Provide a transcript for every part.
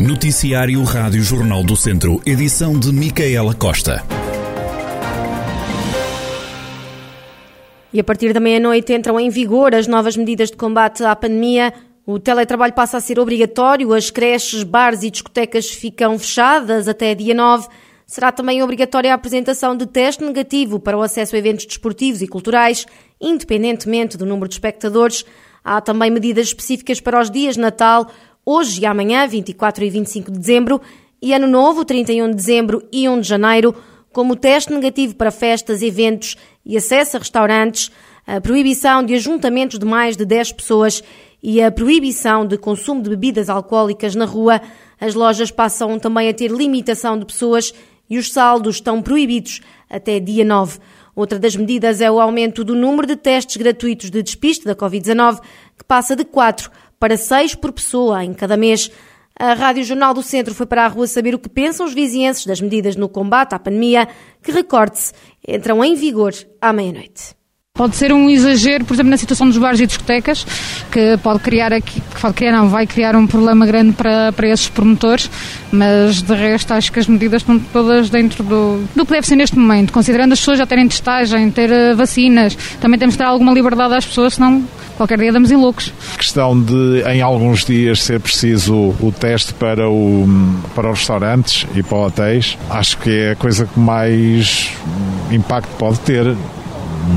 Noticiário Rádio Jornal do Centro, edição de Micaela Costa. E a partir da meia-noite entram em vigor as novas medidas de combate à pandemia. O teletrabalho passa a ser obrigatório, as creches, bares e discotecas ficam fechadas até dia 9. Será também obrigatória a apresentação de teste negativo para o acesso a eventos desportivos e culturais, independentemente do número de espectadores. Há também medidas específicas para os dias de Natal, hoje e amanhã, 24 e 25 de dezembro, e Ano Novo, 31 de dezembro e 1 de janeiro, como teste negativo para festas, eventos e acesso a restaurantes, a proibição de ajuntamentos de mais de 10 pessoas e a proibição de consumo de bebidas alcoólicas na rua. As lojas passam também a ter limitação de pessoas e os saldos estão proibidos até dia 9. Outra das medidas é o aumento do número de testes gratuitos de despiste da Covid-19, que passa de 4 para 6 por pessoa em cada mês. A Rádio Jornal do Centro foi para a rua saber o que pensam os vizinhenses das medidas no combate à pandemia, que, recorde-se, entram em vigor à meia-noite. Pode ser um exagero, por exemplo, na situação dos bares e discotecas, que pode criar aqui, que pode criar, não, vai criar um problema grande para, para esses promotores, mas de resto acho que as medidas estão todas dentro do, do que deve ser neste momento, considerando as pessoas já terem testagem, ter uh, vacinas, também temos de dar alguma liberdade às pessoas, senão qualquer dia damos em loucos. Questão de, em alguns dias, ser preciso o teste para, o, para os restaurantes e para hotéis, acho que é a coisa que mais impacto pode ter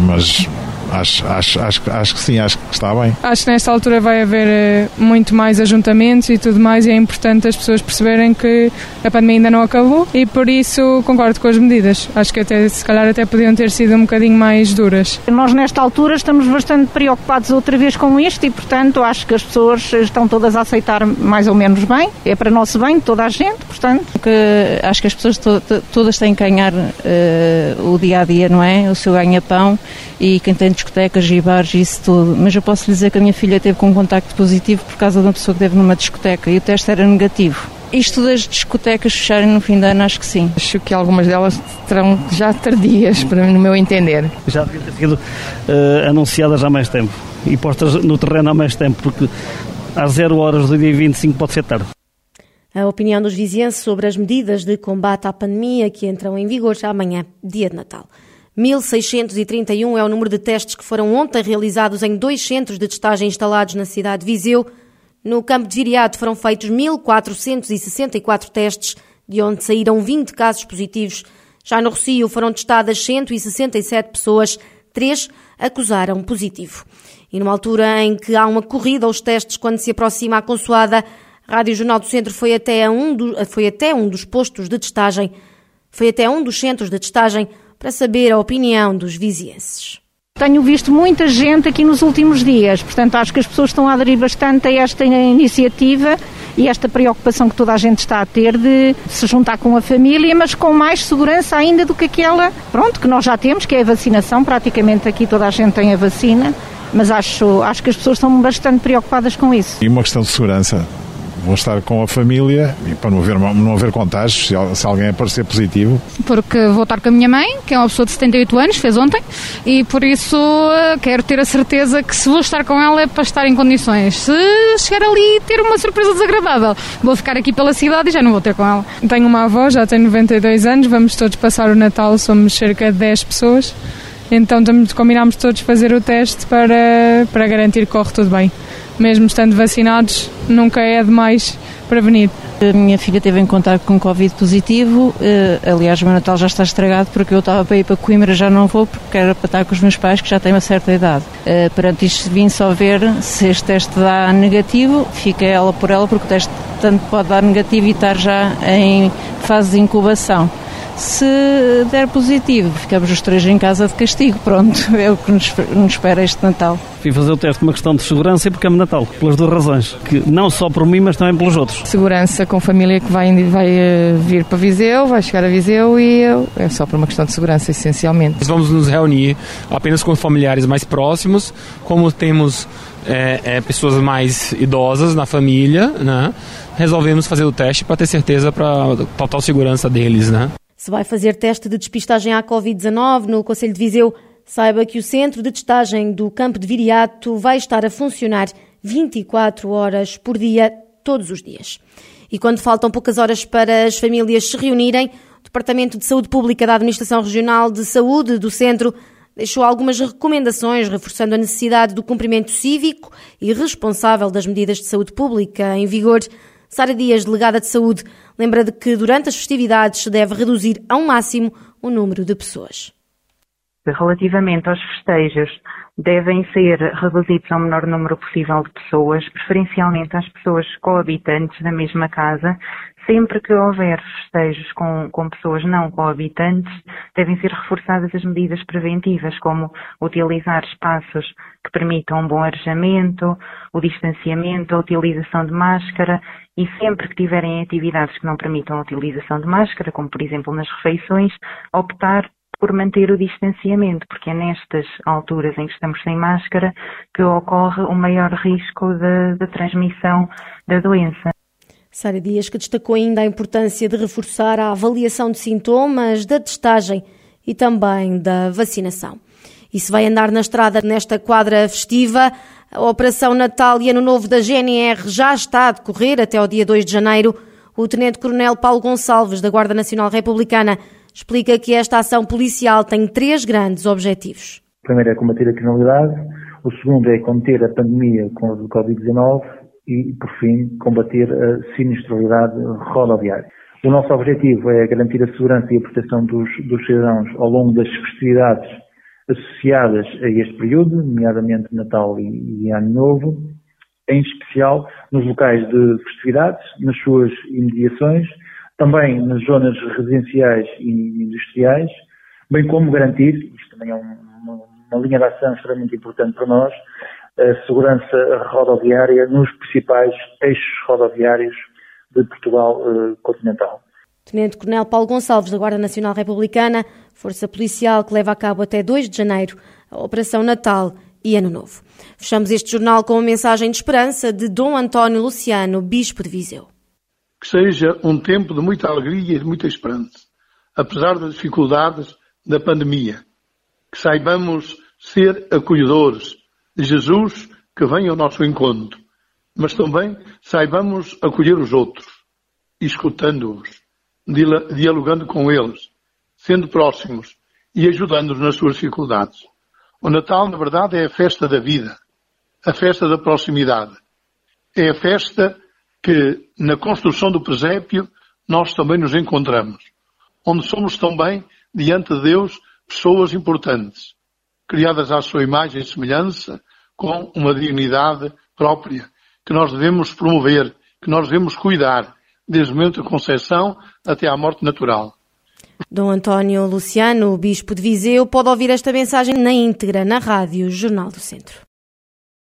mas acho, acho, acho, acho que sim, acho que está bem. Acho que nesta altura vai haver eh, muito mais ajuntamentos e tudo mais, e é importante as pessoas perceberem que a pandemia ainda não acabou e por isso concordo com as medidas. Acho que até, se calhar até podiam ter sido um bocadinho mais duras. Nós, nesta altura, estamos bastante preocupados outra vez com isto e, portanto, acho que as pessoas estão todas a aceitar mais ou menos bem. É para nosso bem, toda a gente, portanto. Que acho que as pessoas to todas têm que ganhar uh, o dia a dia, não é? O seu ganha-pão e quem tem discotecas e bares e isso tudo. Mas eu posso lhe dizer que a minha filha teve com um contacto positivo por causa de uma pessoa que teve numa discoteca e o teste era negativo. Isto das discotecas fecharem no fim de ano, acho que sim. Acho que algumas delas terão já tardias, para no meu entender. Já devia ter sido uh, anunciadas há mais tempo e postas no terreno há mais tempo, porque às zero horas do dia 25 pode ser tarde. A opinião dos vizinhos sobre as medidas de combate à pandemia que entram em vigor já amanhã, dia de Natal. 1.631 é o número de testes que foram ontem realizados em dois centros de testagem instalados na cidade de Viseu. No campo de Viriato foram feitos 1.464 testes, de onde saíram 20 casos positivos. Já no Rocio foram testadas 167 pessoas, três acusaram positivo. E numa altura em que há uma corrida aos testes quando se aproxima a consoada, a Rádio Jornal do Centro foi até um, do, foi até um dos postos de testagem, foi até um dos centros de testagem para saber a opinião dos vizienses. Tenho visto muita gente aqui nos últimos dias, portanto acho que as pessoas estão a aderir bastante a esta iniciativa e esta preocupação que toda a gente está a ter de se juntar com a família, mas com mais segurança ainda do que aquela, pronto, que nós já temos, que é a vacinação, praticamente aqui toda a gente tem a vacina, mas acho, acho que as pessoas estão bastante preocupadas com isso. E uma questão de segurança, vou estar com a família e para não haver, não haver contágios, se, se alguém aparecer positivo. Porque vou estar com a minha mãe, que é uma pessoa de 78 anos, fez ontem, e por isso eh, quero ter a certeza que se vou estar com ela é para estar em condições. Se chegar ali e ter uma surpresa desagradável, vou ficar aqui pela cidade e já não vou ter com ela. Tenho uma avó, já tem 92 anos, vamos todos passar o Natal, somos cerca de 10 pessoas. Então combinámos todos fazer o teste para, para garantir que corre tudo bem mesmo estando vacinados, nunca é demais prevenir. A minha filha teve em contato com Covid positivo, eh, aliás o meu Natal já está estragado porque eu estava para ir para Coimbra, já não vou porque era para estar com os meus pais que já têm uma certa idade. Uh, perante isto vim só ver se este teste dá negativo, fica ela por ela porque o teste tanto pode dar negativo e estar já em fase de incubação. Se der positivo, ficamos os três em casa de castigo. Pronto, é o que nos, nos espera este Natal. Fui fazer o teste por uma questão de segurança e porque é Natal, pelas duas razões, que não só por mim, mas também pelos outros. Segurança com família que vai, vai uh, vir para Viseu, vai chegar a Viseu e eu, é só por uma questão de segurança, essencialmente. Vamos nos reunir apenas com familiares mais próximos, como temos é, é, pessoas mais idosas na família, né? Resolvemos fazer o teste para ter certeza para total segurança deles, né? Se vai fazer teste de despistagem à Covid-19 no Conselho de Viseu, saiba que o centro de testagem do campo de Viriato vai estar a funcionar 24 horas por dia, todos os dias. E quando faltam poucas horas para as famílias se reunirem, o Departamento de Saúde Pública da Administração Regional de Saúde do Centro deixou algumas recomendações reforçando a necessidade do cumprimento cívico e responsável das medidas de saúde pública em vigor. Sara Dias, delegada de saúde, lembra de que durante as festividades se deve reduzir ao máximo o número de pessoas. Relativamente aos festejos, devem ser reduzidos ao menor número possível de pessoas, preferencialmente às pessoas coabitantes da mesma casa. Sempre que houver festejos com, com pessoas não coabitantes, devem ser reforçadas as medidas preventivas, como utilizar espaços que permitam um bom arejamento, o distanciamento, a utilização de máscara e sempre que tiverem atividades que não permitam a utilização de máscara, como por exemplo nas refeições, optar por manter o distanciamento, porque é nestas alturas em que estamos sem máscara que ocorre o maior risco de, de transmissão da doença. Sara Dias, que destacou ainda a importância de reforçar a avaliação de sintomas, da testagem e também da vacinação. E se vai andar na estrada nesta quadra festiva, a Operação Natal e Ano Novo da GNR já está a decorrer até ao dia 2 de janeiro. O Tenente-Coronel Paulo Gonçalves, da Guarda Nacional Republicana, explica que esta ação policial tem três grandes objetivos. O primeiro é combater a criminalidade, o segundo é conter a pandemia com o Covid-19 e, por fim, combater a sinistralidade rodoviária. O nosso objetivo é garantir a segurança e a proteção dos, dos cidadãos ao longo das festividades associadas a este período, nomeadamente Natal e, e Ano Novo, em especial nos locais de festividades, nas suas imediações, também nas zonas residenciais e industriais, bem como garantir, isto também é uma, uma linha de ação extremamente importante para nós, a segurança rodoviária nos principais eixos rodoviários de Portugal eh, continental. Tenente Coronel Paulo Gonçalves, da Guarda Nacional Republicana, força policial que leva a cabo até 2 de janeiro a Operação Natal e Ano Novo. Fechamos este jornal com uma mensagem de esperança de Dom António Luciano, Bispo de Viseu que seja um tempo de muita alegria e de muita esperança, apesar das dificuldades da pandemia. Que saibamos ser acolhedores de Jesus que vem ao nosso encontro, mas também saibamos acolher os outros, escutando-os, dialogando com eles, sendo próximos e ajudando-os nas suas dificuldades. O Natal, na verdade, é a festa da vida, a festa da proximidade. É a festa que na construção do presépio nós também nos encontramos, onde somos também, diante de Deus, pessoas importantes, criadas à sua imagem e semelhança, com uma dignidade própria, que nós devemos promover, que nós devemos cuidar, desde o momento da concepção até à morte natural. Dom António Luciano, Bispo de Viseu, pode ouvir esta mensagem na íntegra na rádio Jornal do Centro.